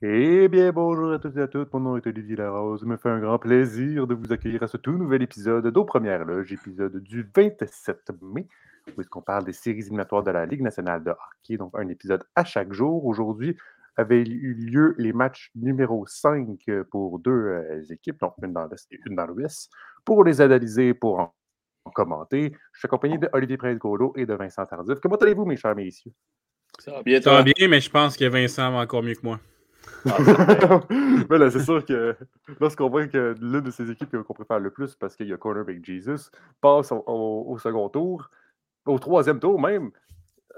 Eh bien, bonjour à tous et à toutes. Mon nom est Olivier Larose. Il me fait un grand plaisir de vous accueillir à ce tout nouvel épisode d'Aux Premières Loges, épisode du 27 mai, où est-ce qu'on parle des séries éliminatoires de la Ligue nationale de hockey. Donc, un épisode à chaque jour. Aujourd'hui, avaient eu lieu les matchs numéro 5 pour deux euh, équipes, donc une dans l'Est et une dans l'Ouest. Pour les analyser, pour en, en commenter, je suis accompagné de Olivier Prince-Golo et de Vincent Tardif. Comment allez-vous, mes chers messieurs? Ça va bien, Ça va bien, mais je pense que Vincent va encore mieux que moi. Ben là, c'est sûr que lorsqu'on voit que l'une de ces équipes qu'on préfère le plus, parce qu'il y a Cornerback Jesus, passe au, au- au second tour, au troisième tour même.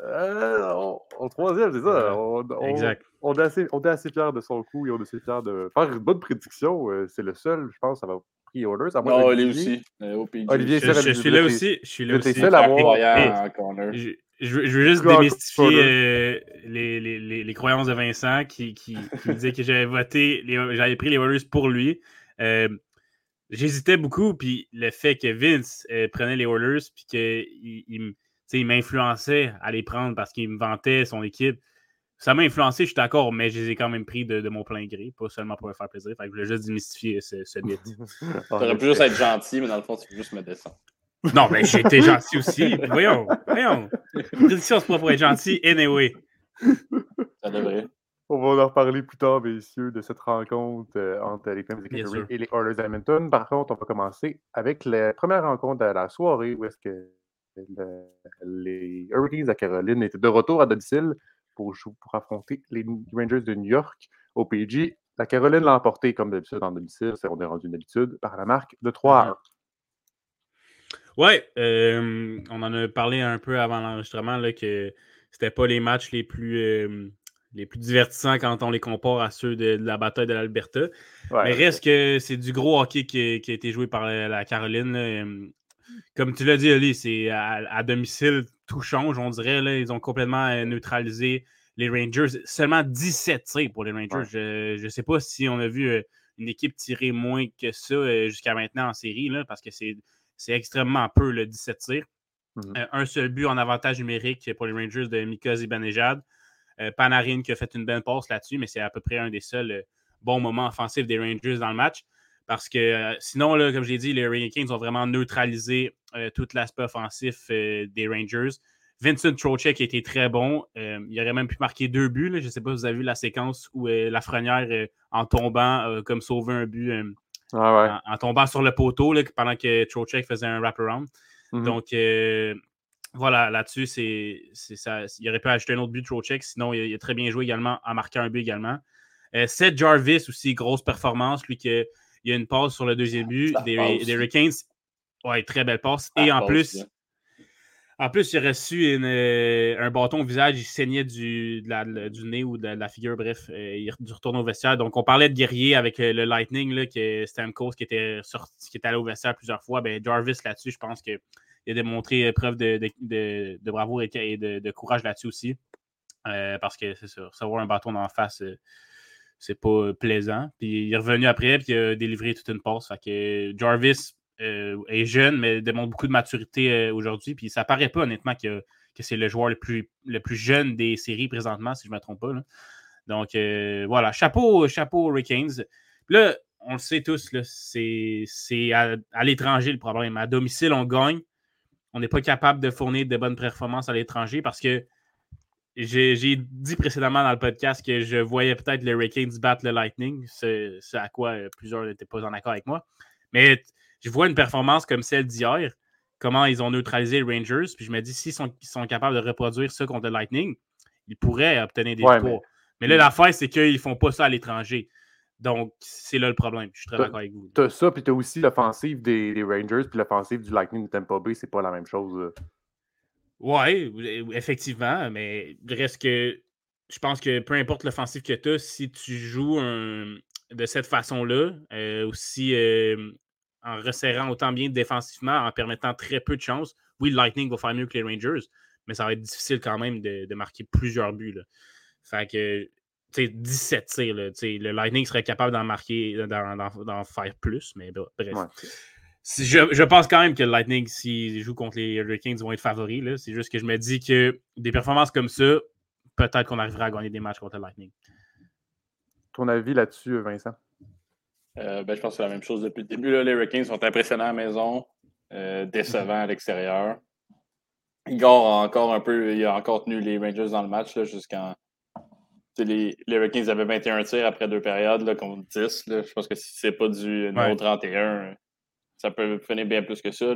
euh, au, au troisième, c'est ça. On, on- Exact. on est assez, on est assez fiers de son coup et on est assez fiers de faire une bonne prédiction. Euh, c'est le seul, je pense, à avoir pris Orders. à moins Non, d'Olivier. lui aussi. euh. Olivier, Je, suis là aussi. Je suis là aussi. seul à voir. Croyant Et- en corner. Je, je veux, je veux juste démystifier euh, les, les, les, les croyances de Vincent qui, qui, qui me disait que j'avais voté, les- j'avais pris les Warriors pour lui. Euh, J'hésitais beaucoup, puis le fait que Vince euh, prenait les Oilers, puis qu'il il, me- tu sais, il m'influençait à les prendre parce qu'il me vantait son équipe. Ça m'a influencé, je suis d'accord, mais je les ai quand même pris de, de mon plein gré, pas seulement pour me faire plaisir. Fait que je voulais juste démystifier ce, ce mythe. T'aurais pu juste être gentil, mais dans le fond, tu peux juste me descendre. Non, mais j'ai été gentil aussi. Voyons, voyons. Prédiction, c'est pas pour être gentil. Anyway. Ça devrait. On va en reparler plus tard, messieurs, de cette rencontre euh, entre les Flames de Calgary et les Oilers d'Edmonton. Par contre, on va commencer avec la première rencontre de la soirée où est-ce que le- les Hurricanes de Caroline étaient de retour à domicile pour, pour affronter les Rangers de New York au PG. La Caroline l'a emporté comme d'habitude en domicile, c'est on est rendu une habitude, par la marque de 3 à 1. Ouais, euh, on en a parlé un peu avant l'enregistrement là, que c'était pas les matchs les plus, euh, les plus divertissants quand on les compare à ceux de, de la bataille de l'Alberta. Ouais, Mais reste que c'est du gros hockey qui, qui a été joué par la, Caroline. là. Comme tu l'as dit, Ali, c'est à, à domicile, tout change, on dirait. Là, ils ont complètement euh, neutralisé les Rangers. Seulement 17 tirs pour les Rangers. Je ne sais pas si on a vu euh, une équipe tirer moins que ça euh, jusqu'à maintenant en série, là, parce que c'est extrêmement peu, le 17 tirs. Mhm. Euh, un seul but en avantage numérique pour les Rangers de Mika Zibanejad. Euh, Panarin qui a fait une belle passe là-dessus, mais c'est à peu près un des seuls euh, bons moments offensifs des Rangers dans le match. Parce que euh, sinon, là, comme je l'ai dit, les Hurricanes ont vraiment neutralisé tout l'aspect offensif des Rangers. Vincent Trocek a été très bon. Euh, il aurait même pu marquer deux buts. là. Je ne sais pas si vous avez vu la séquence où euh, Lafrenière, euh, en tombant, comme sauvé un but Ah ouais. en, en tombant sur le poteau là, pendant que Trocek faisait un wraparound. Mhm. Donc, voilà, là-dessus, c'est, c'est ça. Il aurait pu ajouter un autre but de Trocek. Sinon, il a, il a très bien joué également, en marquant un but également. Euh, Seth Jarvis aussi, grosse performance. Lui, que, il a une passe sur le deuxième but Ça des, des Hurricanes. Ouais, très belle passe. Et en passe, plus, là. en plus, il a reçu une, euh, un bâton au visage, il saignait du, de la- de- du nez ou de, la- de la figure, bref, euh, il est retourné au vestiaire. Donc, on parlait de guerrier avec euh, le Lightning, là, que Stamkos qui était sorti, qui était allé au vestiaire plusieurs fois. Ben, Jarvis là-dessus, je pense qu'il a démontré euh, preuve de, de, de, bravoure et, de, courage là-dessus aussi. Euh, parce que c'est ça, recevoir un bâton en face, euh, c'est pas plaisant. Puis il est revenu après, puis il a délivré toute une passe. Fait que Jarvis est jeune, mais démontre beaucoup de maturité aujourd'hui. Puis ça paraît pas, honnêtement, que, que c'est le joueur le plus, le plus jeune des séries présentement, si je ne me trompe pas. Donc voilà, chapeau, chapeau Hurricanes. Là, on le sait tous, c'est à, à l'étranger le problème. À domicile, on gagne. On n'est pas capable de fournir de bonnes performances à l'étranger parce que j'ai dit précédemment dans le podcast que je voyais peut-être les Hurricanes battre le Lightning, ce, ce à quoi euh, plusieurs n'étaient pas en accord avec moi. Mais je vois une performance comme celle d'hier, comment ils ont neutralisé les Rangers, puis je me dis, s'ils sont, sont capables de reproduire ça contre le Lightning, ils pourraient obtenir des Ouais, victoires. Mais... là, l'affaire, c'est qu'ils ne font pas ça à l'étranger. Donc, c'est là le problème. Je suis très d'accord avec vous. T'as ça, puis t'as aussi l'offensive des, des Rangers, puis l'offensive du Lightning de Tampa Bay, c'est pas la même chose. euh. Oui, effectivement, mais reste que je pense que peu importe l'offensive que tu as, si tu joues un- de cette façon-là, euh, aussi euh, en resserrant autant bien défensivement, en permettant très peu de chances, oui, le Lightning va faire mieux que les Rangers, mais ça va être difficile quand même de, marquer plusieurs buts. Là. Fait que, 17 tirs, le Lightning serait capable d'en marquer, d'en faire plus, mais bref. Je, je, pense quand même que le Lightning, s'ils jouent contre les Hurricanes, vont être favoris. C'est juste que je me dis que des performances comme ça, peut-être qu'on arrivera à gagner des matchs contre le Lightning. Ton avis là-dessus, Vincent? Euh, ben, je pense que c'est la même chose depuis le début. les Hurricanes sont impressionnants à la maison, euh, décevants à l'extérieur. Igor a encore un peu, il a encore tenu les Rangers dans le match jusqu'en. Les, les, Hurricanes avaient 21 tirs après deux périodes là, contre 10. Je pense que si c'est pas du numéro 31, ça peut finir bien plus que ça.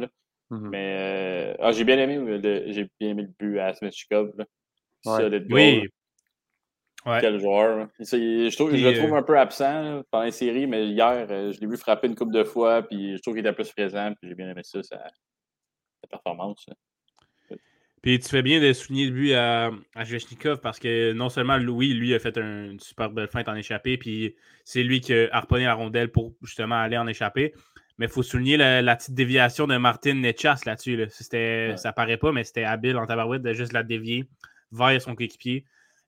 Mm-hmm. Mais euh, ah, j'ai bien aimé j'ai bien aimé le but à Smithchikov. Oui. Quel joueur. je, trouve, je le trouve euh, un peu absent pendant les séries, mais hier, euh, je l'ai vu frapper une couple de fois, puis je trouve qu'il était plus présent, puis j'ai bien aimé ça, sa, performance. Puis tu fais bien de souligner le but à, à parce que non seulement Louis, lui, a fait une super belle feinte en échappée, puis c'est lui qui a harponné la rondelle pour justement aller en échapper. Mais il faut souligner la, petite déviation de Martin Netchas là-dessus. Là. Ça paraît pas, mais c'était habile en tabarouette de juste la dévier vers son coéquipier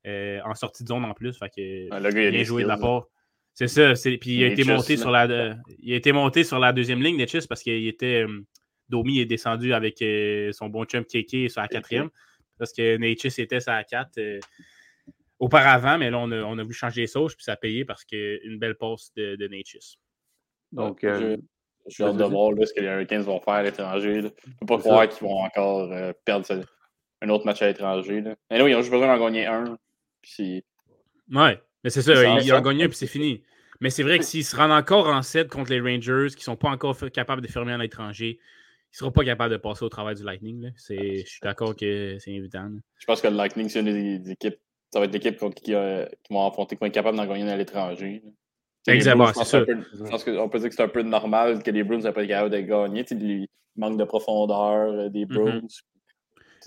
euh, en sortie de zone en plus. Fait que, ah, il a bien joué de la part. C'est ça. Puis il a, été monté sur la, il a été monté sur la deuxième ligne, Netchis, parce qu'il était. Euh, Domi est descendu avec euh, son bon chum Keke sur la quatrième. Parce que Netchis était sur la 4 auparavant, mais là, on a, on a voulu changer les sauces, puis ça a payé parce qu'une belle passe de, de Donc, je, suis hâte de voir ce que les Hurricanes vont faire à l'étranger. Je ne peux pas croire qu'ils vont encore perdre un autre match à l'étranger. Mais non, ils ont juste besoin d'en gagner un. Puis... Ouais, mais c'est ça, ils ont gagné un puis c'est fini. Mais c'est vrai que s'ils se rendent encore en 7 contre les Rangers, qui ne sont pas encore capables de fermer à l'étranger, ils ne seront pas capables de passer au travail du Lightning. Je suis d'accord que c'est évident. Je pense que le Lightning, c'est une des équipes. Ça va être l'équipe qui, qui, vont affronter, qui vont être capables d'en gagner à l'étranger. Exactement, c'est ça. je pense qu'on peut dire que c'est un peu normal que les Bruins n'aient pas été capables de gagner. Il manque de profondeur euh, des mm-hmm. Bruins.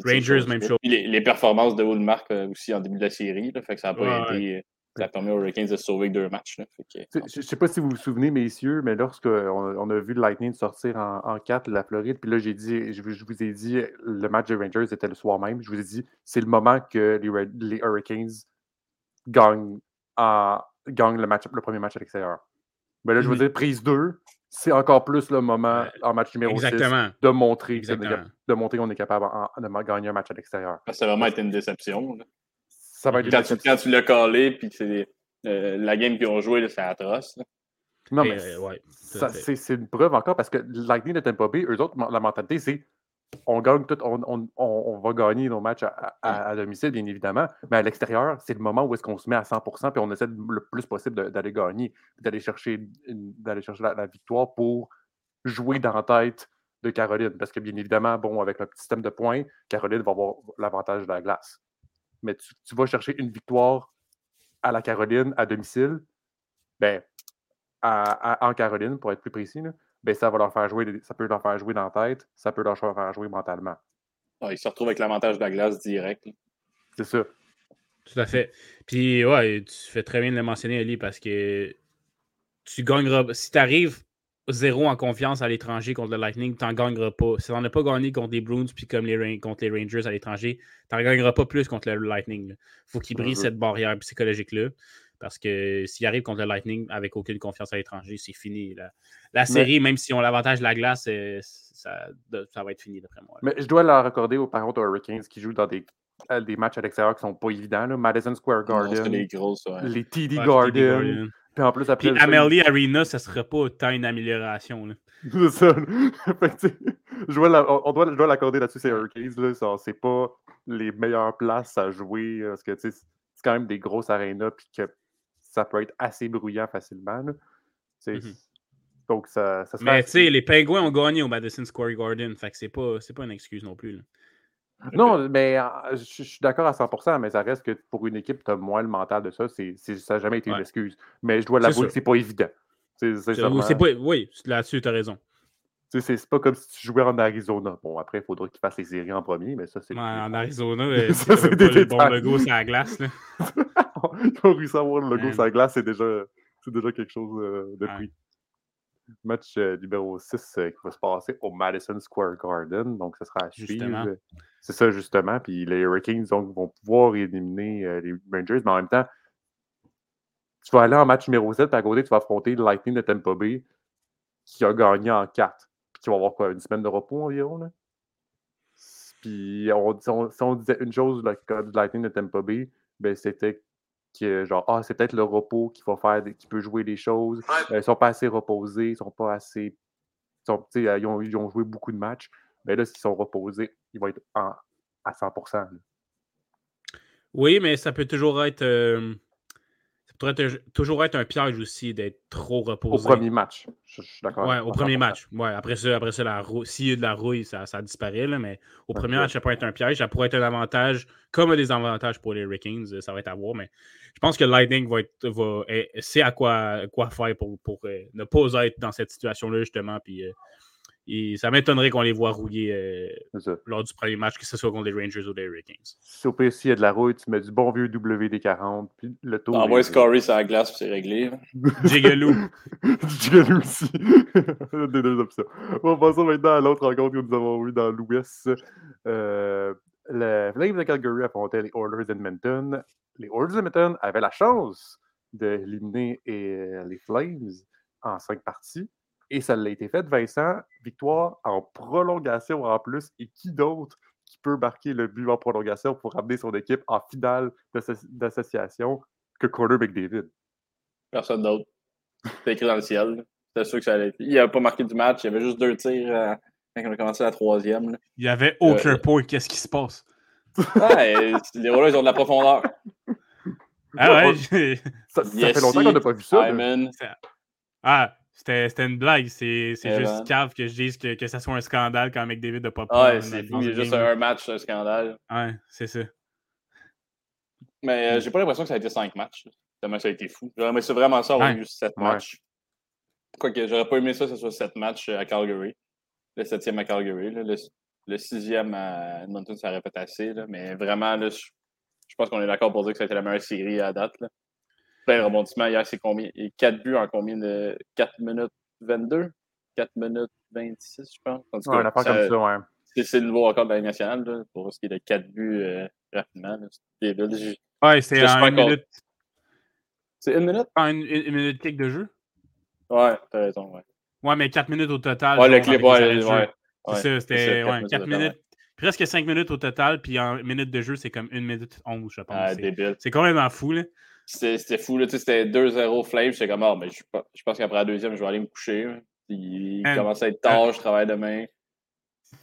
Rangers, même chose. Les, performances de Woodmark euh, aussi en début de la série, fait que ça a pas été. Euh, ça a permis aux Hurricanes de sauver deux matchs. Je ne sais pas si vous vous souvenez, messieurs, mais lorsqu'on on a vu le Lightning sortir en, en 4 la Floride, puis là, j'ai dit, je, vous ai dit, le match des Rangers était le soir même. Je vous ai dit, c'est le moment que les, les Hurricanes gagnent, gagnent le, match, le premier match à l'extérieur. Mais là, je vous mm-hmm. dire, prise 2, c'est encore plus le moment en match numéro 6 de montrer, de montrer qu'on est capable de gagner un match à l'extérieur. Ça va vraiment été une déception. Ça va être quand, tu, quand tu l'as collé, puis c'est euh, la game qu'ils ont joué, c'est atroce. Non, mais c'est une preuve encore parce que Lightning de Tampa Bay, eux autres, la mentalité, c'est on gagne tout, on, va gagner nos matchs à, domicile, bien évidemment, mais à l'extérieur, c'est le moment où est-ce qu'on se met à 100% puis on essaie le plus possible d'aller gagner, d'aller chercher, d'aller chercher la, victoire pour jouer dans la tête de Caroline. Parce que bien évidemment, bon, avec le petit système de points, Caroline va avoir l'avantage de la glace. Mais tu, vas chercher une victoire à la Caroline à domicile, ben, en Caroline, pour être plus précis, ben, ça va leur faire jouer, ça peut leur faire jouer dans la tête, ça peut leur faire jouer mentalement. ils se retrouvent avec l'avantage de la glace direct. C'est ça. Tout à fait. Puis, ouais, tu fais très bien de le mentionner, Ali, parce que tu gagneras. Si tu arrives zéro en confiance à l'étranger contre le Lightning, tu n'en gagneras pas. Si tu n'en as pas gagné contre les Bruins puis comme les, contre les Rangers à l'étranger, tu n'en gagneras pas plus contre le Lightning. Il faut qu'il brise cette barrière psychologique-là. Parce que s'il arrive contre le Lightning avec aucune confiance à l'étranger, c'est fini. La, série, même si on l'avantage de la glace, euh, ça, ça, va être fini d'après moi. Mais je dois la raccorder aux parents aux Hurricanes qui jouent dans des, euh, des matchs à l'extérieur qui ne sont pas évidents. Madison Square Garden. les, grosses, les TD Garden. Puis en plus, après. Puis Amelie Arena, ça serait pas tant une amélioration. C'est ça. je, dois on, doit, l'accorder là-dessus, ces Hurricanes. C'est pas les meilleures places à jouer. Parce que c'est quand même des grosses arénas. Puis que ça peut être assez bruyant facilement. Mmh donc, ça, ça Mais tu sais, les Pingouins ont gagné au Madison Square Garden. Fait que c'est pas, pas une excuse non plus. Non, mais ah, je, suis d'accord à 100%, mais ça reste que pour une équipe, tu as moins le mental de ça. Ça n'a jamais été une excuse. Mais je dois l'avouer que c'est pas évident. C'est, pas, oui, là-dessus, tu as raison. C'est pas comme si tu jouais en Arizona. Bon, après, il faudra que tu fasses les séries en premier, mais ça, c'est. Ouais, en Arizona, c'est des bon logo sur la glace. Là. Ils ont réussi à avoir le logo sur la glace, c'est déjà, déjà quelque chose euh, de prix. Match euh, numéro 6 euh, qui va se passer au Madison Square Garden. Donc, ce sera à suivre. C'est ça, justement. Puis les Hurricanes donc, vont pouvoir éliminer euh, les Rangers. Mais en même temps, tu vas aller en match numéro 7, puis à côté, tu vas affronter le Lightning de Tampa Bay qui a gagné en 4. Puis qui va avoir quoi, une semaine de repos environ, là? Puis on, si on, si on disait une chose du Lightning de Tampa Bay, ben c'était que genre, ah, c'est peut-être le repos qui va faire, qui peut jouer des choses. Euh, ils sont pas assez reposés, ils sont pas assez. ils sont- euh, ont, ils ont joué beaucoup de matchs. Mais là, s'ils sont reposés, ils vont être en- à 100%. là. Oui, mais ça peut toujours être. euh, pourrait toujours être un piège aussi d'être trop Au reposé. premier match. Je, je suis d'accord. Ouais, au premier 100%. match. Ouais, après ça, après ça la s'il y a de la rouille, ça, ça disparaît, là, mais au premier match, ça pourrait être un piège. Ça pourrait être un avantage, comme des avantages pour les Hurricanes, euh, ça va être à voir, mais je pense que le Lightning va être, va, est- sait à quoi, quoi faire pour, pour euh, ne pas être dans cette situation-là, justement. Puis, euh, et ça m'étonnerait qu'on les voit rouiller euh, lors du premier match, que ce soit contre les Rangers ou les Hurricanes. Si au pire, s'il y a de la rouille, tu mets du bon vieux WD-40, puis le tour. Envoie est- Scory sur la glace, puis c'est réglé. Jigaloo. du Galo aussi. Des deux options. On va passer maintenant à l'autre rencontre que nous avons eue dans l'Ouest. Euh, le Flames de Calgary affrontait les Oilers d'Edmonton. Les Oilers d'Edmonton avaient la chance d'éliminer euh, les Flames en cinq parties. Et ça l'a été fait, Vincent. Victoire en prolongation en plus. Et qui d'autre qui peut marquer le but en prolongation pour amener son équipe en finale d'asso- d'association que Connor McDavid? Personne d'autre. C'était écrit dans le ciel. C'était sûr que ça allait être. Il n'avait pas marqué du match. Il y avait juste deux tirs euh, quand on a commencé la troisième. là. Il n'y avait aucun Euh, point. Qu'est-ce qui se passe? Ouais, les Rollers ils ont de la profondeur. Ah ouais, Ça, ça Yes, fait longtemps qu'on n'a pas vu ça. Ah, c'était c'était une blague. C'est c'est Evan. juste cave que je dise que, que ça soit un scandale quand McDavid n'a pas pris Ouais, c'est dans fou. Il y a une juste un match, c'est un scandale. Ouais, c'est ça. Mais euh, j'ai pas l'impression que ça a été cinq matchs. Tellement ça a été fou. J'aurais aimé ça vraiment ça avoir Ouais. eu sept Ouais. matchs. Quoique, j'aurais pas aimé ça que ce soit sept matchs euh, à Calgary. Le septième à Calgary. là. Le, le sixième à Edmonton, ça aurait peut-être assez. Là. Mais vraiment, là, je, je pense qu'on est d'accord pour dire que ça a été la meilleure série à date. Là. Plein de rebondissements. Hier, c'est combien? Et 4 buts en combien de 4 minutes 22? 4 minutes 26, je pense. En tout Ouais, cas, ça- comme ça, ouais. c'est c'est le nouveau record de la Ligue nationale là, pour ce qui est de 4 buts euh, rapidement. là. C'est débile. Ouais, suis en une minute, C'est une minute? en une, une- minute kick de jeu. Ouais, t'as raison. Ouais, Ouais, mais 4 minutes au total. ouais le genre, clip, avec les ouais. arrêts de jeu. ouais. C'est Ouais, ça, c'est c'était ça, ouais, quatre minutes 4 au total, minutes. Presque 5 minutes au total, puis en minute de jeu, c'est comme 1 minute 11, je pense. Ah, C'est- débile. c'est complètement fou, là. C'était fou, là. Tu sais, c'était 2-0 Flames. J'étais comme, ah, mais je, pe- je pense qu'après la deuxième, je vais aller me coucher. là. Il commence à être tard, je travaille demain.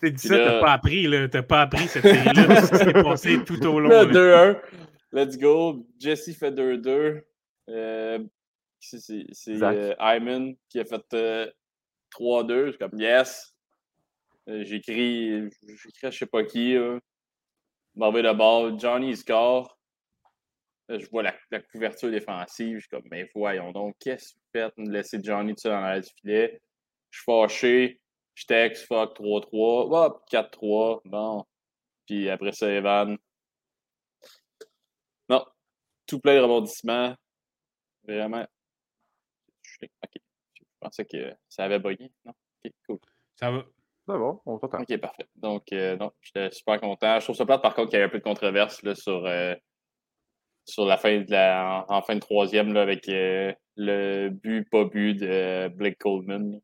T'as dit Puis ça, là- t'as pas appris, là. T'as pas appris cette série-là, ce qui s'est passé tout au long. Là, là. 2-1. Let's go. Jesse fait 2-2. Euh, c'est c'est- c'est, euh, Hyman qui a fait euh, 3-2. Je suis comme, yes. Euh, J'écris, j'écris à je sais pas qui. Mauvais de ball. Johnny, score. Là, je vois la, la couverture défensive. Je suis comme, mais voyons donc, qu'est-ce que vous faites? Vous laissez Johnny tout seul dans la du filet. Je suis fâché. Je texte, fuck, 3-3. Hop, 4-3. Bon. Puis après ça, Evan. Non. Tout plein de rebondissements. Vraiment. Je ok. Je pensais que ça avait bugué. Non. Ok, cool. Ça va. C'est bon, on t'entend. Ok, parfait. Donc, euh, non, j'étais super content. Je trouve ça plate, par contre, qu'il y a un peu de controverse là, sur, euh, sur la fin de la. En, fin de troisième, là, avec euh, le but, pas but de Blake Coleman.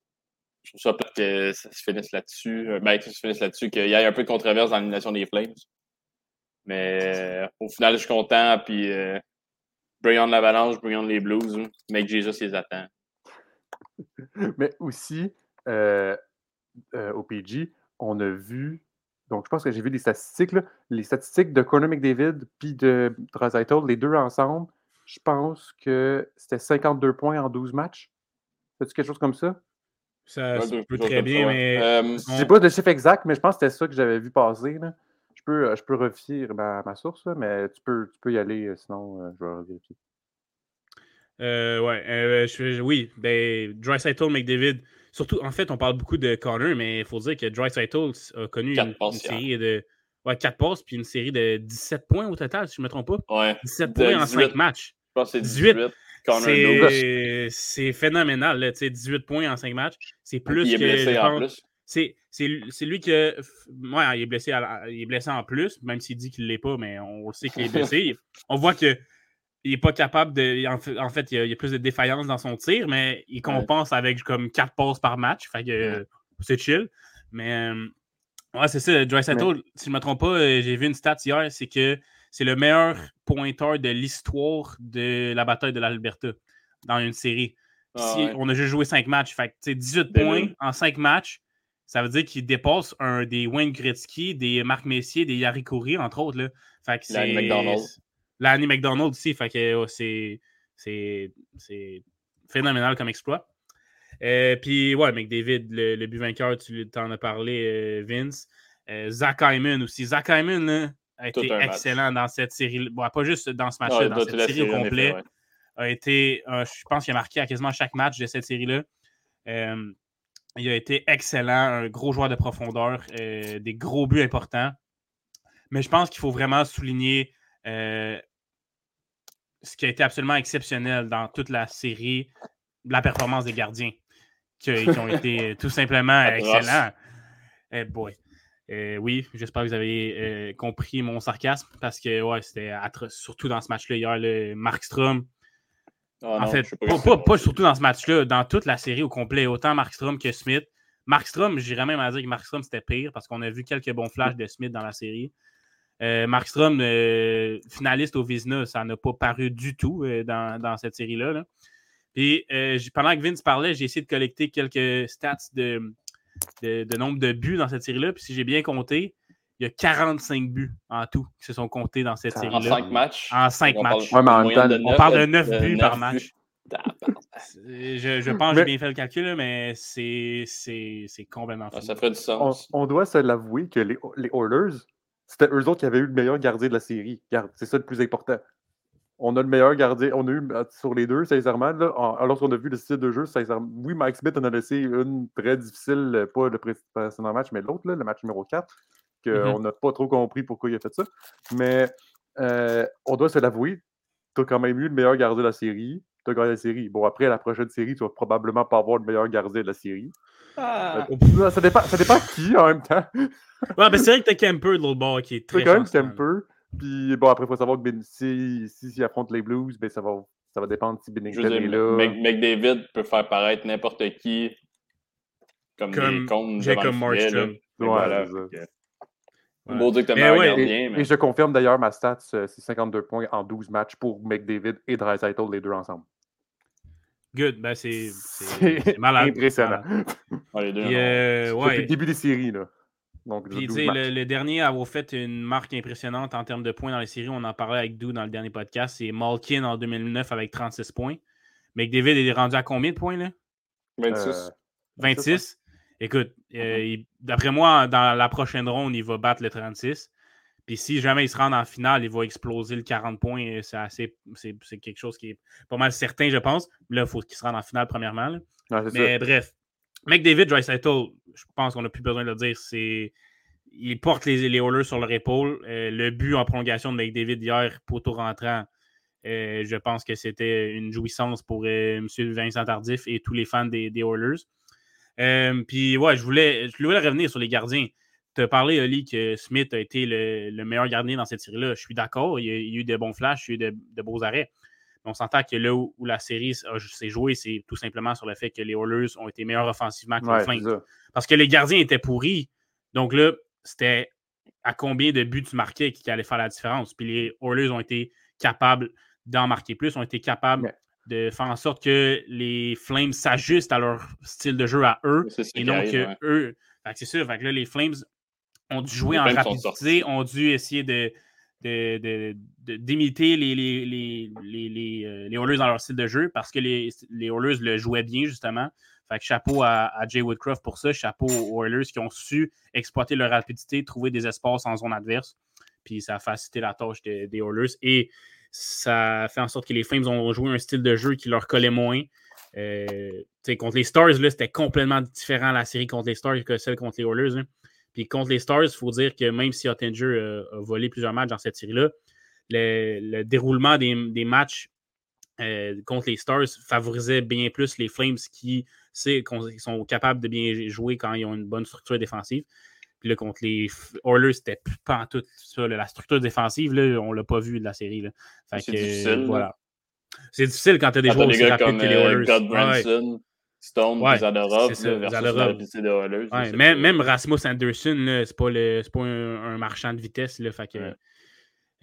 Je trouve ça plate que ça se finisse là-dessus. Euh, Ben, ça se finisse là-dessus, qu'il y ait un peu de controverse dans l'élimination des Flames. Mais euh, au final, je suis content. Puis, euh, bring on l'avalanche, bring on les Blues. hein. Make Jesus les attend. Mais aussi, au PG, on a vu. Donc, je pense que j'ai vu des statistiques. là, les statistiques de Conor McDavid puis de Draisaitl, les deux ensemble, je pense que c'était 52 points en 12 matchs. Fais-tu quelque chose comme ça? Ça, Ouais, ça deux- peut très bien, ça, ouais. mais. Euh, Je sais pas le chiffre exact, mais je pense que c'était ça que j'avais vu passer. Là. Je peux, je peux refier ma, ma source, là, mais tu peux, tu peux y aller, euh, sinon euh, je vais vérifier. Euh, ouais, euh, je- oui, ben, Dreisaitl, McDavid. Surtout, en fait, on parle beaucoup de Connor, mais il faut dire que Dreisaitl a connu une, passes une hier. série de. Ouais, 4 passes, puis une série de 17 points au total, si je ne me trompe pas. ouais. 17 De points en 18. 5 matchs. Je pense que c'est 18. 18. C'est phénoménal. Là, 18 points en 5 matchs. C'est plus il est blessé en plus. C'est lui que. Ouais, il est, blessé il est blessé en plus, même s'il dit qu'il ne l'est pas, mais on sait qu'il est blessé. on voit qu'il n'est pas capable de. En fait, il, y a, plus de défaillance dans son tir, mais il compense avec comme 4 passes par match. Fait que c'est chill. Mais euh, ouais, c'est ça. Dry si je ne me trompe pas, euh, j'ai vu une stat hier, c'est que c'est le meilleur pointeur de l'histoire de la bataille de l'Alberta dans une série. Ah on a juste joué 5 matchs. Fait 18 points en 5 matchs. Ça veut dire qu'il dépasse un des Wayne Gretzky, des Marc Messier, des Yari Coury, entre autres. Là. Fait que L'Annie McDonald. L'Annie McDonald aussi. Fait que oh, c'est phénoménal comme exploit. Euh, puis, ouais, McDavid, le, le but vainqueur, tu en as parlé, euh, Vince. Euh, Zach Hyman aussi. Zach Hyman a été excellent dans cette série. Bon, pas juste dans ce match-là, dans cette série au complet. A été, je pense qu'il a marqué à quasiment chaque match de cette série-là. il a été excellent, un gros joueur de profondeur, des gros buts importants. Mais je pense qu'il faut vraiment souligner ce qui a été absolument exceptionnel dans toute la série, la performance des gardiens qui, ont été tout simplement excellents. Eh boy. Euh, oui, j'espère que vous avez euh, compris mon sarcasme parce que ouais, c'était atroce, surtout dans ce match-là hier, le Markstrom. Ah en fait, pas, surtout dans ce match-là, dans toute la série au complet, autant Markstrom que Smith. Markstrom, j'irais même à dire que Markstrom c'était pire parce qu'on a vu quelques bons flashs de Smith dans la série. Euh, Markstrom, euh, finaliste au Vizna, ça n'a pas paru du tout dans, dans, cette série-là. là puis euh, pendant que Vince parlait, j'ai essayé de collecter quelques stats de, de, nombre de buts dans cette série-là. Puis si j'ai bien compté, il y a 45 buts en tout qui se sont comptés dans cette série-là. En 5 matchs. En 5 matchs. on parle de 9 buts par match. Je, pense que j'ai bien fait le calcul, mais c'est complètement fou. Ça ferait du sens. On, doit se l'avouer que les, les Oilers, c'était eux autres qui avaient eu le meilleur gardien de la série. C'est ça le plus important on a le meilleur gardien. On a eu euh, sur les deux, sincèrement. alors qu'on a vu le style de jeu, sincèrement. Oui, Mike Smith en a laissé une très difficile, euh, pas le précédent match, mais l'autre, le match numéro 4, qu'on mm-hmm. n'a pas trop compris pourquoi il a fait ça. Mais euh, on doit se l'avouer, tu as quand même eu le meilleur gardien de la série. Tu as gagné la série. Bon, après, la prochaine série, tu vas probablement pas avoir le meilleur gardien de la série. Ah. ça, dépend, ça dépend qui en même temps. ouais, mais c'est vrai que t'as Kemper de l'autre bord qui est très. C'est quand même Kemper. Puis bon, après, il faut savoir que ben, si, si, affronte les Blues, ben, ça, va, ça va dépendre si Bennington est là. McDavid peut faire paraître n'importe qui comme, des comptes Jacob Markstrom. Ouais, voilà. Ouais. Beau dire que t'as ouais, et, mais... et je confirme d'ailleurs ma stat, c'est 52 points en 12 matchs pour McDavid et Dreisaitl, les deux ensemble. Good, ben c'est malade. Impressionnant. deux, euh, Depuis le début des séries, là. Donc, Puis, le, le, dernier à avoir fait une marque impressionnante en termes de points dans les séries, on en parlait avec Dou dans le dernier podcast, c'est Malkin en 2009 avec 36 points. McDavid est rendu à combien de points là? 26. 26. Écoute, euh, mm-hmm. d'après moi, dans la prochaine ronde, il va battre le 36. Puis si jamais il se rend en finale, il va exploser le 40 points. C'est assez c'est quelque chose qui est pas mal certain, je pense. Là, il faut qu'il se rende en finale, premièrement. Mais bref, McDavid, Dreisaitl, je pense qu'on n'a plus besoin de le dire, c'est. Il porte les, les Oilers sur leur épaule. Euh, le but en prolongation de McDavid hier, poteau rentrant, euh, je pense que c'était une jouissance pour euh, M. Vincent Tardif et tous les fans des, des Oilers. Puis, ouais, je voulais, je voulais revenir sur les gardiens. Tu as parlé, Oli, que Smith a été le, meilleur gardien dans cette série-là. Je suis d'accord. Il, y a eu de bons flashs, il y a eu de beaux arrêts on s'entend que là où, la série s'est jouée, c'est tout simplement sur le fait que les Oilers ont été meilleurs offensivement que ouais, fin. Parce que les gardiens étaient pourris. Donc là, c'était à combien de buts tu marquais qui allait faire la différence? Puis les Oilers ont été capables d'en marquer plus, ont été capables de faire en sorte que les Flames s'ajustent à leur style de jeu à eux et non que eux. C'est sûr, fait que là, les Flames ont dû jouer en rapidité, ont dû essayer de, d'imiter les, les, les, les, euh, les Oilers dans leur style de jeu parce que les, les Oilers le jouaient bien, justement. Fait que chapeau à, Jay Woodcroft pour ça. Chapeau aux Oilers qui ont su exploiter leur rapidité, trouver des espaces en zone adverse. Puis ça a facilité la tâche des Oilers. Et ça fait en sorte que les Flames ont joué un style de jeu qui leur collait moins. Euh, contre les Stars, c'était complètement différent la série contre les Stars que celle contre les Oilers. Puis contre les Stars, il faut dire que même si Ottinger euh, a volé plusieurs matchs dans cette série-là, le, déroulement des, matchs euh, contre les Stars favorisait bien plus les Flames qui, sont capables de bien jouer quand ils ont une bonne structure défensive. Puis là, contre les Oilers, c'était pas en tout ça. La structure défensive, là, on l'a pas vu de la série. C'est difficile. Voilà. C'est difficile quand tu as des joueurs aussi rapides que les euh, Oilers. Stone, ouais, Zadorov, même, même, Rasmus Anderson, c'est pas, pas un, marchand de vitesse. Là, fait que,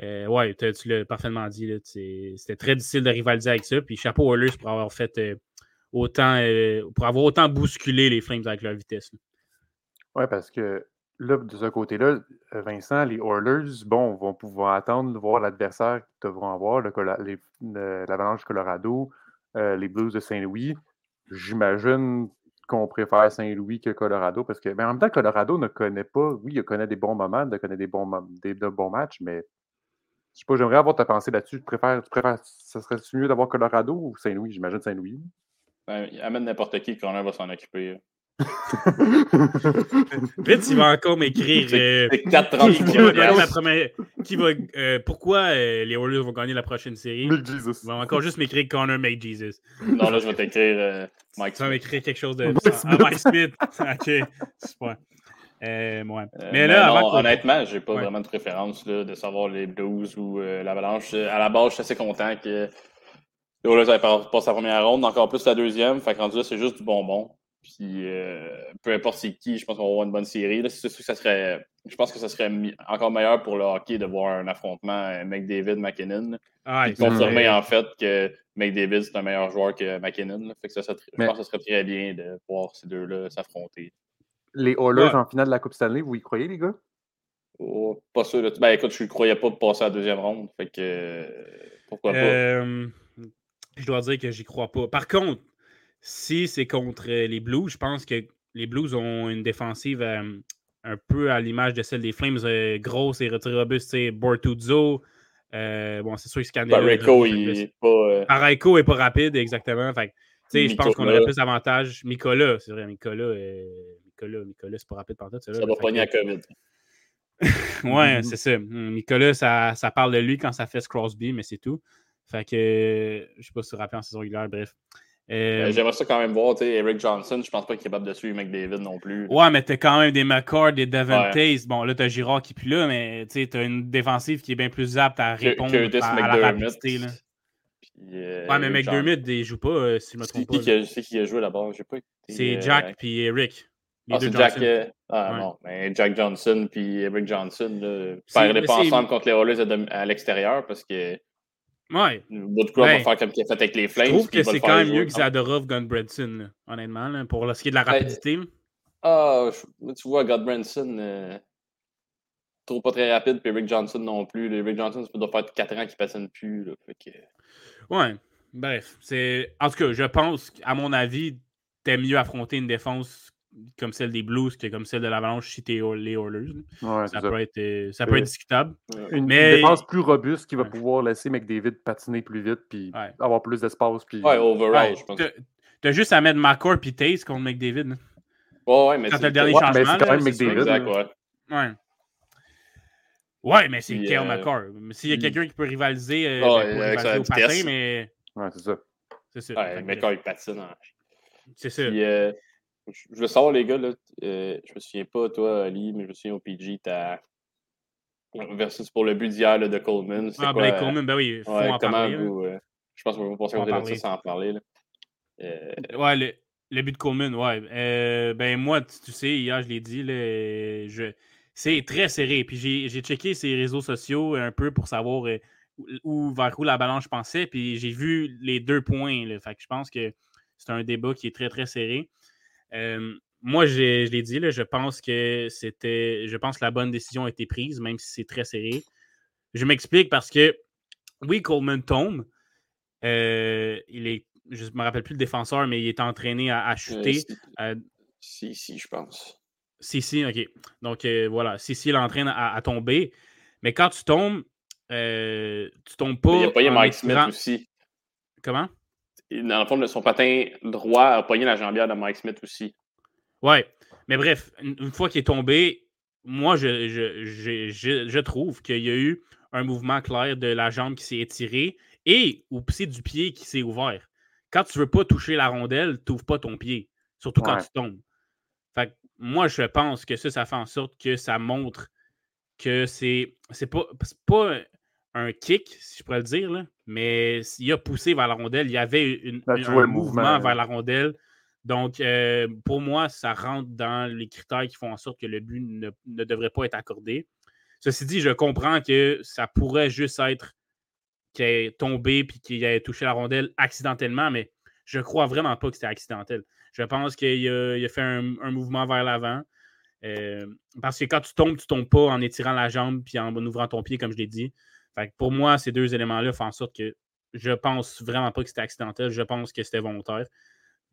euh, ouais, tu l'as parfaitement dit. C'était très difficile de rivaliser avec ça. Puis chapeau Oilers pour avoir fait euh, autant euh, pour avoir autant bousculé les Flames avec leur vitesse. Oui, parce que là, de ce côté-là, Vincent, les Oilers, bon, vont pouvoir attendre de voir l'adversaire qu'ils devront avoir, l'Avalanche Colorado, les Blues de Saint-Louis. J'imagine qu'on préfère Saint-Louis que Colorado parce que, mais en même temps, Colorado ne connaît pas, oui, il connaît des bons moments, il connaît des bons, des, de bons matchs, mais je sais pas, j'aimerais avoir ta pensée là-dessus. Tu préfères, tu préfères, ça serait mieux d'avoir Colorado ou Saint-Louis? J'imagine Saint-Louis. Ben, amène n'importe qui, le corner va s'en occuper. Vite, il va encore m'écrire. Euh, qui, va, euh, pourquoi euh, les Warriors vont gagner la prochaine série? Jesus. Il va encore juste m'écrire Connor Jesus. Non, là, je vais t'écrire Mike Tu vas m'écrire quelque chose de. Ah, Mike Smith. ok, super. mais là, honnêtement, j'ai pas vraiment de préférence là, de savoir les Blues ou l'Avalanche. À la base, je suis assez content que les Warriors aient passé la première ronde, encore plus la deuxième. Fait que rendu là, c'est juste du bonbon. Puis euh, peu importe c'est qui, je pense qu'on va avoir une bonne série. Là, sûr que ça serait, je pense que ça serait encore meilleur pour le hockey de voir un affrontement euh, McDavid-McKinnon. Ah, confirmer en fait que McDavid c'est un meilleur joueur que McKinnon. Fait que ça, je pense que ce serait très bien de voir ces deux-là s'affronter. Les Oilers en finale de la Coupe Stanley, vous y croyez, les gars? Oh, pas sûr. Ben écoute, je ne croyais pas de passer à la deuxième ronde. Fait que pourquoi pas? Euh, je dois dire que j'y crois pas. Par contre, si c'est contre euh, les Blues, je pense que les Blues ont une défensive euh, un peu à l'image de celle des Flames, euh, grosse et robuste. Bortuzzo, bon, c'est sûr que Scandella. Pareko, il est pas. Pareko est pas rapide, exactement. Fait, je pense qu'on aurait plus d'avantages. Nicolas, c'est vrai, Nicolas, Nicolas, Nicolas c'est pas rapide par tout. Ça va pogner à COVID. ouais, c'est ça. Nicolas, ça, ça, parle de lui quand ça fait Crosby, mais c'est tout. Fait que, je sais pas si tu te rappelles en saison régulière, bref. Euh, ben, j'aimerais ça quand même voir, tu sais, Eric Johnson, je pense pas qu'il est capable de suivre McDavid non plus. Ouais, mais t'as quand même des McCord, des Devon Bon, là, t'as Girard qui est plus là, mais tu t'as une défensive qui est bien plus apte à répondre à, la rapidité. Là. Euh, ouais, mais McDermott, il joue pas, euh, si je me trompe pas. C'est qui a joué là-bas? C'est Jack puis Eric. ah, c'est Jack. ah, non, mais Jack Johnson puis Eric Johnson, là, ne pas ensemble contre les Oilers à l'extérieur parce que Ouais. De va faire comme il a fait avec les Flames. Je trouve que c'est quand même mieux que Zadorov Gunbranson, honnêtement, pour ce qui est de la ben, rapidité. ah, tu vois, Godbranson, euh, trop pas très rapide, puis Rick Johnson non plus. Rick Johnson, ça doit faire 4 ans qu'il patine plus. Là, fait que... Ouais, bref. c'est En tout cas, je pense, à mon avis, t'es mieux affronter une défense comme celle des Blues que comme celle de l'Avalanche si t'es les Oilers. ça, Peut être, euh, ça peut être discutable. Une, défense plus robuste qui va pouvoir laisser McDavid patiner plus vite puis avoir plus d'espace. Puis... Ouais, overall, je pense. T'as juste à mettre McCord et Taze contre McDavid. Ouais, ouais, mais c'est le dernier changement. c'est quand même McDavid. Exact, ouais. Ouais. Ouais, mais c'est Kale euh... McCord. S'il y a hmm. quelqu'un qui peut rivaliser, euh, oh, ben, rivaliser au patin, mais. Ouais, c'est ça. C'est ça. Ouais, McCord, il patine. Hein. C'est ça. Euh, je veux savoir, les gars, là, euh, je me souviens pas, toi, Ali, mais je me souviens au PG, t'as. Versus pour le but d'hier de Coleman. Ah, Blake Coleman, ben oui, faut en comment parler. Vous, euh, je pense qu'on va passer à ça sans en parler. Là. Euh... Ouais, le, le, but de Coleman, ouais. Euh, ben moi, tu, sais, hier, je l'ai dit, là, je... c'est très serré. Puis j'ai checké ses réseaux sociaux un peu pour savoir euh, où, vers où la balance pensait. Puis j'ai vu les deux points. Là, fait que je pense que c'est un débat qui est très, très serré moi, je l'ai dit, là, je pense que c'était. Je pense que la bonne décision a été prise, même si c'est très serré. Je m'explique parce que oui, Coleman tombe. Euh, il est. Je ne me rappelle plus le défenseur, mais il est entraîné à, chuter. si, si, je pense. Si, si, ok. Donc euh, voilà, si, si, il entraîne à, tomber. Mais quand tu tombes, euh, tu tombes pas. il a pas Mike Smith aussi. Comment? Dans le fond, son patin droit a pogné la jambière de Mike Smith aussi. Ouais. Mais bref, une fois qu'il est tombé, moi, je, je, je, je trouve qu'il y a eu un mouvement clair de la jambe qui s'est étirée et ou pousser du pied qui s'est ouvert. Quand tu ne veux pas toucher la rondelle, tu n'ouvres pas ton pied, surtout quand tu tombes. Fait moi, je pense que ça, ça fait en sorte que ça montre que c'est c'est pas, pas un kick, si je pourrais le dire, là, mais il a poussé vers la rondelle. Il y avait une, un mouvement, vers la rondelle. Donc, euh, pour moi, ça rentre dans les critères qui font en sorte que le but ne, ne devrait pas être accordé. Ceci dit, je comprends que ça pourrait juste être qu'il ait tombé puis qu'il ait touché la rondelle accidentellement, mais je crois vraiment pas que c'était accidentel. Je pense qu'il a, fait un, mouvement vers l'avant. Euh, parce que quand tu tombes, tu tombes pas en étirant la jambe puis en ouvrant ton pied, comme je l'ai dit. Pour moi, ces deux éléments-là font en sorte que je pense vraiment pas que c'était accidentel. Je pense que c'était volontaire.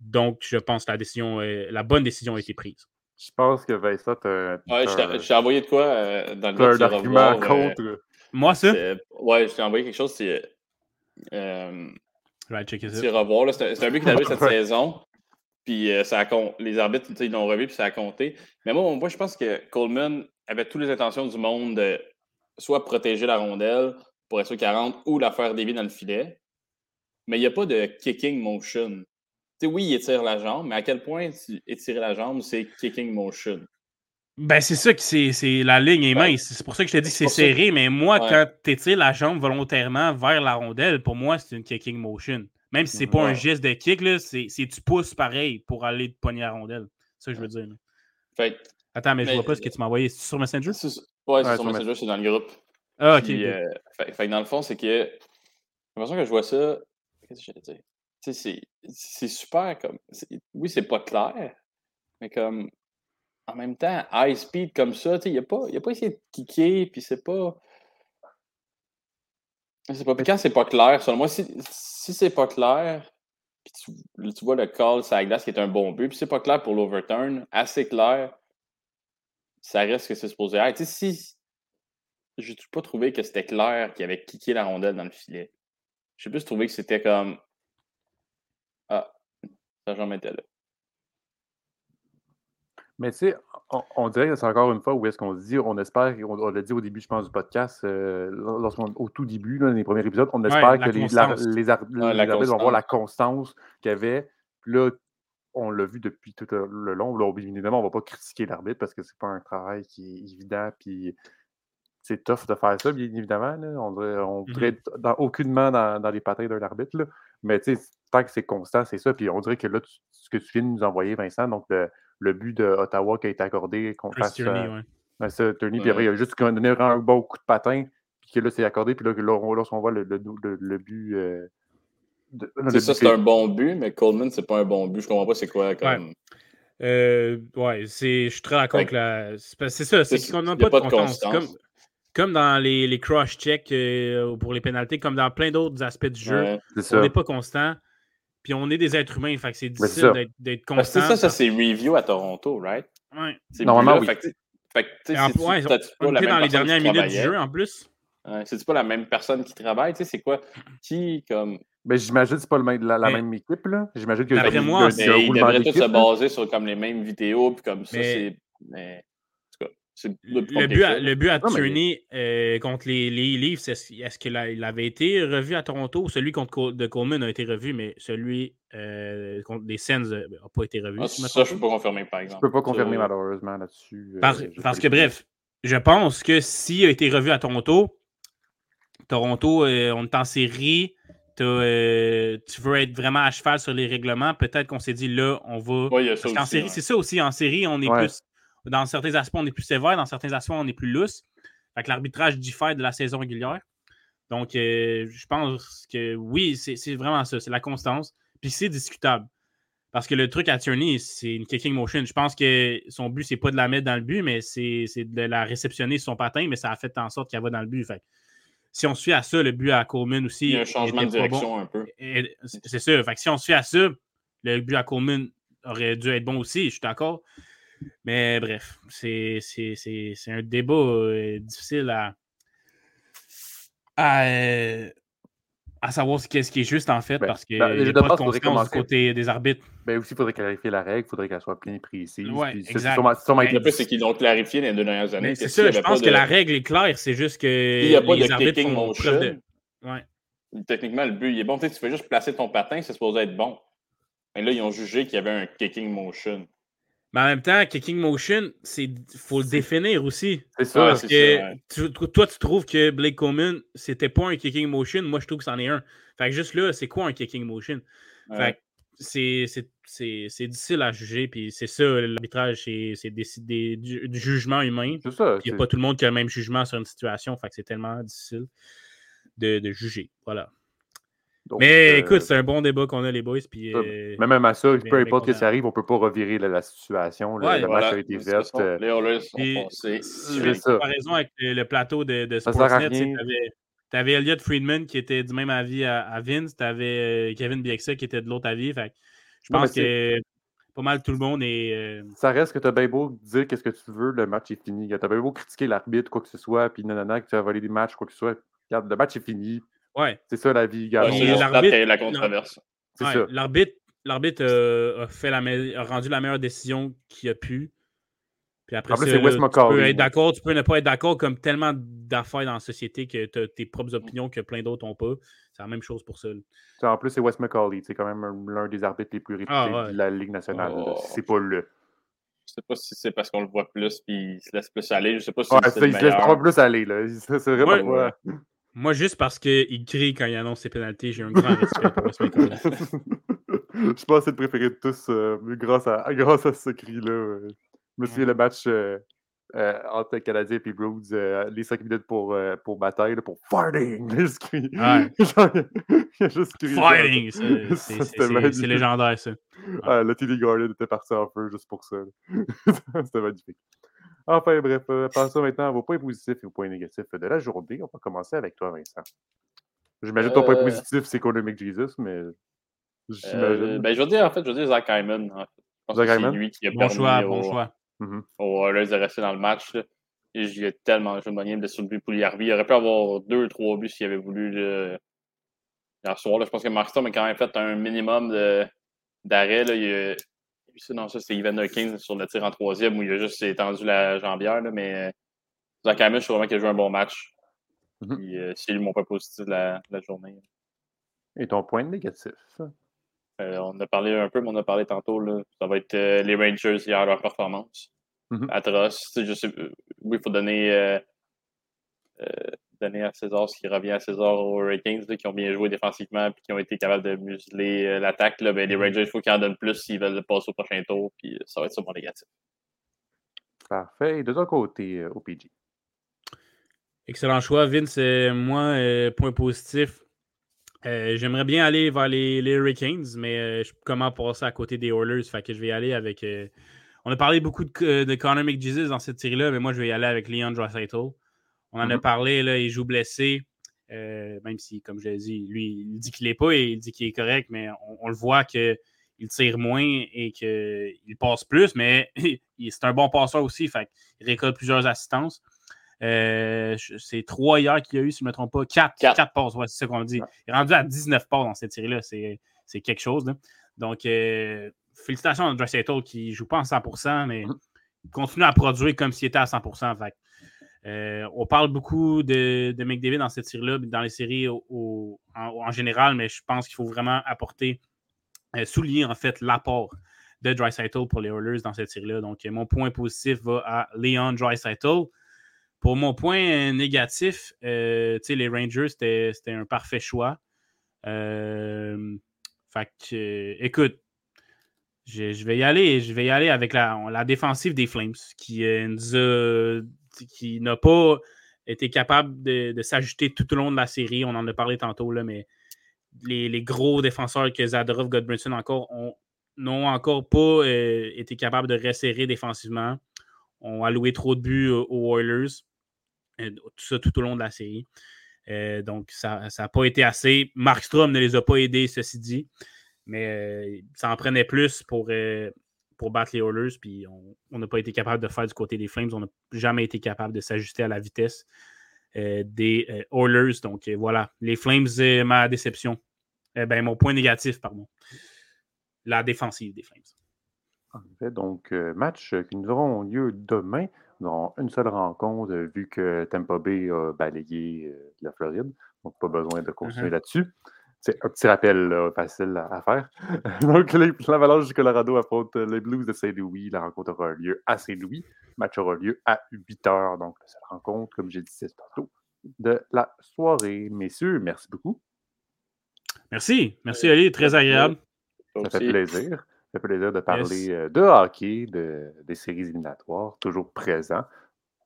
Donc, je pense que la décision, la bonne décision a été prise. Je pense que Vincent, Ouais, je t'ai envoyé de quoi euh, dans le un argument contre. Euh, moi, ça? Ouais, je t'ai envoyé quelque chose. C'est. Euh, checker ça. C'est revoir. C'est un but qui est arrivé cette saison. Puis euh, ça a, les arbitres, ils l'ont revu, puis ça a compté. Mais moi, moi, je pense que Coleman avait toutes les intentions du monde de soit protéger la rondelle pour être sûr qu'elle rentre ou la faire dévier dans le filet. Mais il n'y a pas de kicking motion. sais, oui, il étire la jambe, mais à quel point étirer la jambe, c'est kicking motion? Ben, c'est ça que c'est. La ligne est mince. C'est pour ça que je t'ai dit que c'est serré, mais moi, quand tu étires la jambe volontairement vers la rondelle, pour moi, c'est une kicking motion. Même si c'est pas un geste de kick, c'est tu pousses pareil pour aller te pogner la rondelle. C'est ça que je veux dire. Fait, Attends, mais, je vois pas ce que tu m'as envoyé. C'est sur Messenger? Ouais, c'est sur Messenger, c'est dans le groupe. Ah, ok. Euh, fait, fait, dans le fond, c'est que j'ai l'impression que je vois ça. Qu'est-ce que j'allais dire? C'est super comme. Oui, c'est pas clair, mais comme en même temps, high speed comme ça, il n'a pas, a pas essayé de kicker, puis c'est pas. C'est pas. quand c'est pas clair, selon moi, si, si c'est pas clair, puis tu, tu, vois le call la glace qui est un bon but, puis c'est pas clair pour l'overturn, assez clair, ça reste que c'est supposé être. si. Je n'ai pas trouvé que c'était clair qu'il avait kické la rondelle dans le filet. J'ai plus trouvé que c'était comme. Ah, ça j'en mettais là. Mais tu sais, on, dirait que c'est encore une fois où est-ce qu'on se dit, on espère, on, l'a dit au début, je pense, du podcast, euh, au tout début, dans les premiers épisodes, on espère que les, les, arbitres vont voir la constance qu'il y avait. Puis là, on l'a vu depuis tout le long. Là, évidemment, on ne va pas critiquer l'arbitre parce que c'est pas un travail qui est évident. Puis c'est tough de faire ça, bien évidemment. On ne on mmh dans, aucunement dans, dans les patins d'un arbitre. Mais tu sais, tant que c'est constant, c'est ça. Puis on dirait que là, ce que tu viens de nous envoyer, Vincent, donc le, le but de Ottawa qui a été accordé contre face euh, ouais. ça, puis après, il a juste donné un bon coup de patin, puis que là, c'est accordé, puis là, lorsqu'on voit le, le, le, but. Euh, c'est ça, c'est un bon but, mais Coleman, c'est pas un bon but. Je comprends pas c'est quoi comme. Euh, ouais, je suis très d'accord avec la. C'est ça, c'est qu'on n'a pas, de constance. Comme, comme dans les, les cross-checks euh, pour les pénalités, comme dans plein d'autres aspects du jeu, on n'est pas constant. Puis on est des êtres humains, fait que c'est difficile d'être constant. C'est ça, ça c'est review à Toronto, right? Ouais. Normalement, oui. Fait que, fait on était dans les dernières minutes du jeu en plus. Ouais, c'est pas la même personne qui travaille, tu sais, c'est quoi? Qui, comme. Mais j'imagine que c'est pas le même, la, même équipe, là. J'imagine que D'après moi, il, il devrait tous se baser sur comme les mêmes vidéos, puis comme ça, c'est. Mais... Le, but à, le but à euh, contre les, les Leafs, est-ce, qu'il avait été revu à Toronto ou celui contre de Coleman a été revu, mais celui euh, contre les Sens n'a pas été revu? Ah, ça, je ne peux pas confirmer, par exemple. Je ne peux pas confirmer, malheureusement, là-dessus. Euh, parce, que, bref, je pense que s'il a été revu à Toronto, Toronto, on est en série, tu veux être vraiment à cheval sur les règlements, peut-être qu'on s'est dit là, on va. parce qu'en série, c'est ça aussi. En série, on est plus dans certains aspects, on est plus sévère, dans certains aspects, on est plus lousse. Fait que l'arbitrage diffère de la saison régulière. Donc, euh, je pense que oui, c'est vraiment ça, c'est la constance. Puis c'est discutable. Parce que le truc à Tierney, c'est une kicking motion. Je pense que son but, c'est pas de la mettre dans le but, mais c'est de la réceptionner sur son patin, mais ça a fait en sorte qu'elle va dans le but. Fait si on se fie à ça, le but à Coleman aussi. Il y a un changement de direction un peu. C'est ça. Fait si on se fie à ça, le but à Coleman aurait dû être bon aussi, je suis d'accord. Mais bref, c'est un débat euh, difficile à, à, euh, à savoir ce, qui est juste en fait, ben, parce qu'il ben, n'y a pas de du côté des arbitres. Ben aussi, il faudrait clarifier la règle, il faudrait qu'elle soit bien précise. Oui, exact. Ben, c'est qu'ils l'ont clarifié dans les deux dernières années. C'est ça, je pense que la règle est claire, c'est juste que il n'y a pas les de arbitres font de... Ouais. techniquement, le but, il est bon. Tu, sais, tu fais juste placer ton patin, c'est supposé être bon. Mais là, ils ont jugé qu'il y avait un kicking motion. Mais en même temps, kicking motion, il faut le définir aussi. C'est ça. Parce que tu, toi, tu trouves que Blake Coleman, c'était pas un kicking motion. Moi, je trouve que c'en est un. Fait que juste là, c'est quoi un kicking motion? Fait que c'est difficile à juger. Puis c'est ça, l'arbitrage, c'est décider du, jugement humain. C'est ça. Il n'y a pas tout le monde qui a le même jugement sur une situation. Fait que c'est tellement difficile de, de juger. Voilà mais euh, écoute, c'est un bon débat qu'on a, les boys. Puis, euh, mais même à ça, peu importe ce qui arrive, on ne peut pas revirer la, situation. le match a été fait. Euh, les Oilers sont raison avec le, plateau de, de Sportsnet. Tu avais, Elliot Friedman qui était du même avis à, Vince. Tu avais Kevin Bieksa qui était de l'autre avis. Fait, je pense que pas mal tout le monde est. Ça reste que tu as bien beau dire qu'est-ce que tu veux, le match est fini. Tu as bien beau critiquer l'arbitre, quoi que ce soit, puis nanana, que tu as volé des matchs, quoi que ce soit. Regarde, le match est fini. Ouais. C'est ça la vie, gars. l'arbitre, la controverse. L'arbitre euh, a, fait la a rendu la meilleure décision qu'il a pu. Puis après, ça, Wes tu peux être d'accord, tu peux ne pas être d'accord comme tellement d'affaires dans la société que tu as tes propres opinions que plein d'autres n'ont pas. C'est la même chose pour ça. En plus, c'est Wes McCauley. C'est quand même l'un des arbitres les plus réputés ah, de la Ligue nationale. Oh. C'est pas le. Je sais pas si c'est parce qu'on le voit plus puis il se laisse plus aller. Je sais pas si ouais, c'est il se laisse pas plus aller. Là. C'est vraiment. Moi, juste parce qu'il crie quand il annonce ses pénalités, j'ai un grand respect pour ce Je pense que c'est le préféré de tous euh, grâce, à, grâce à ce cri-là. Je me souviens le match euh, euh, entre Canadien et Bruce, les 5 minutes pour, pour bataille, pour farting. Juste crie. Ouais. juste crié. Fighting! C'est légendaire, ça. Ouais. le TD Garden était parti en feu juste pour ça. C'était magnifique. Enfin, bref, euh, passons maintenant à vos points positifs et vos points négatifs de la journée. On va commencer avec toi, Vincent. J'imagine que ton point euh. positif, c'est Economic Jesus, mais j'imagine. Euh, ben, je veux dire, en fait, je veux dire Zach Hyman. En fait. Zach Hyman? lui qui a bon choix, bon choix. Mm -hmm. de rester dans le match. Là. Et j'ai tellement joué de manière de sur le but pour Yarby. Il aurait pu avoir deux ou trois buts s'il avait voulu le... hier soir. Là. Je pense que Markstrom a quand même fait un minimum d'arrêt. Il, ça, non, ça, c'est Evander King sur le tir en troisième où il a juste étendu la jambière. Là, mais Zach Amish, je trouve vraiment qu'il a joué un bon match. Mm-hmm. Euh, c'est lui mon point positif de la, journée. Et ton point négatif? Euh, on a parlé un peu, mais on a parlé tantôt. Là, ça va être euh, les Rangers hier, leur performance. Mm-hmm. Atroce. Je sais, oui, il faut donner donner à César ce qui revient à César aux Ratings, qui ont bien joué défensivement et qui ont été capables de museler euh, l'attaque. Ben, les mm-hmm. Rangers, il faut qu'ils en donnent plus s'ils veulent passer au prochain tour, puis euh, ça va être mon négatif. Parfait. Et de ton côté, euh, OPG. Excellent choix, Vince. moi, point positif. J'aimerais bien aller vers les, les Hurricanes, mais je comment passer à côté des Oilers. Fait que je vais y aller avec. on a parlé beaucoup de, de Connor McJesus dans cette série-là, mais moi, je vais y aller avec Leon Draisaitl. On en a mm-hmm. parlé, là, il joue blessé. Euh, même si, comme je l'ai dit, lui, il dit qu'il n'est pas et il dit qu'il est correct, mais on, le voit qu'il tire moins et qu'il passe plus, mais c'est un bon passeur aussi. Fait il récolte plusieurs assistances. Euh, c'est trois hier qu'il y a eu, si je ne me trompe pas. Quatre, quatre. passes, c'est ça qu'on dit. Il est rendu à 19 passes dans cette série-là. C'est quelque chose. Donc, euh, félicitations à qui ne joue pas en 100%, mais mm-hmm. il continue à produire comme s'il était à 100%. Fait euh, on parle beaucoup de, McDavid dans cette série-là, dans les séries en, général, mais je pense qu'il faut vraiment apporter, euh, souligner en fait l'apport de Dreisaitl pour les Oilers dans cette série-là. Donc, mon point positif va à Leon Dreisaitl. Pour mon point négatif, euh, les Rangers, c'était un parfait choix. fait que, écoute, je, vais y aller. Je vais y aller avec la, la défensive des Flames qui nous a qui n'a pas été capable de, s'ajouter tout au long de la série. On en a parlé tantôt, là, mais les, gros défenseurs que Zadorov, Godbrinson encore n'ont encore pas euh, été capables de resserrer défensivement. ont alloué trop de buts aux Oilers. Euh, tout ça tout au long de la série. Euh, donc, ça n'a pas été assez. Markstrom ne les a pas aidés, ceci dit. Mais ça en prenait plus pour pour battre les Oilers, puis on n'a pas été capable de faire du côté des Flames. On n'a jamais été capable de s'ajuster à la vitesse euh, des euh, Oilers. Donc euh, voilà, les Flames, ma déception. ben, mon point négatif, pardon. La défensive des Flames. En effet, donc match qui nous auront lieu demain. Nous aurons une seule rencontre vu que Tampa Bay a balayé la Floride. Donc, pas besoin de continuer Mhm. là-dessus. C'est un petit rappel là, facile à, faire. Donc, l'Avalanche du Colorado affronte les Blues de Saint-Louis. La rencontre aura lieu à Saint-Louis. Le match aura lieu à 8 heures. Donc, la seule rencontre, comme j'ai dit c'est tantôt, de la soirée. Messieurs, merci beaucoup. Merci. Merci, Ali. Très agréable. Ça fait plaisir. Ça fait plaisir de parler euh, de hockey, de, des séries éliminatoires, toujours présent,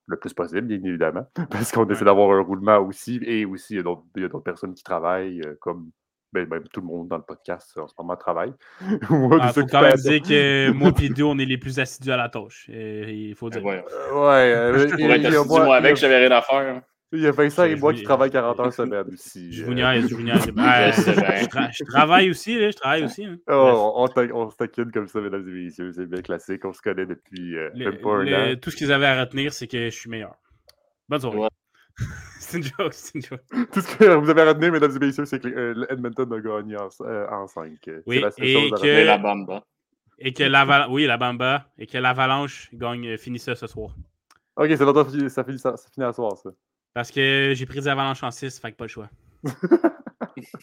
le plus possible, bien évidemment, parce qu'on essaie d'avoir un roulement aussi, et aussi il y a d'autres il y a d'autres personnes qui travaillent, euh, comme ben, ben, tout le monde dans le podcast en ce moment travaille. Il des faut quand même dire que moi et deux, on est les plus assidus à la tâche. Euh, il faut Ben dire. Euh, ouais, euh, Pour il y a être assis moi- avec, j'avais rien à faire. il y a Vincent et Je moi qui travaillent 40 heures semaine aussi. Je euh. vous niaise, je vous niaise. Ben, Je je, je travaille aussi, là, je travaille aussi. hein. Oh, on, se taquine comme ça, mesdames et messieurs. C'est bien classique. On se connaît depuis euh, Le- même pas un le- an. tout ce qu'ils avaient à retenir, c'est que je suis meilleur. Bonne soirée. Ouais. C'est une joke, c'est une joke. Tout ce que vous avez retenu, mesdames et messieurs, c'est que euh, le Edmonton a gagné en, euh, en 5. Oui, c'est la et chose que- la bamba. Et que l'avalanche, oui, la Bamba, et que l'Avalanche gagne, euh, finit ça ce soir. Ok, c'est que ça finit, ça, ça finit à soir, ça. Parce que j'ai pris des avalanches en 6, fait que pas le choix.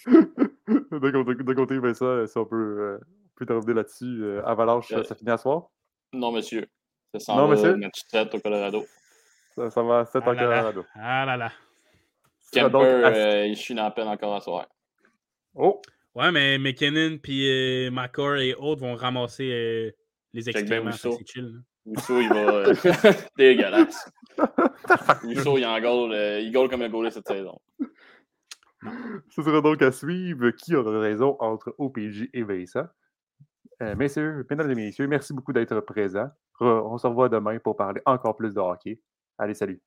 de, côté, de côté, Vincent, si on peut, euh, on peut terminer là-dessus. euh, Avalanche, Euh, ça finit à soir? Non, monsieur. Ça s'en Non, va monsieur? match 7 au Colorado. Ça, ça va à 7 Ah en là là. Colorado. Ah là là. Kemper, donc à- euh, il chie dans la peine encore à soir. Oh! Ouais, mais McKinnon puis euh, McCord et autres vont ramasser euh, les excréments. C'est chill. Rousseau, il va. euh, Dégueulasse. Rousseau, il en goal. euh, il goal comme un goaler cette saison. Ce sera donc à suivre qui aura raison entre OPJ et Vincent? Euh, messieurs, mesdames et messieurs, merci beaucoup d'être présents. Re- On se revoit demain pour parler encore plus de hockey. Allez, salut!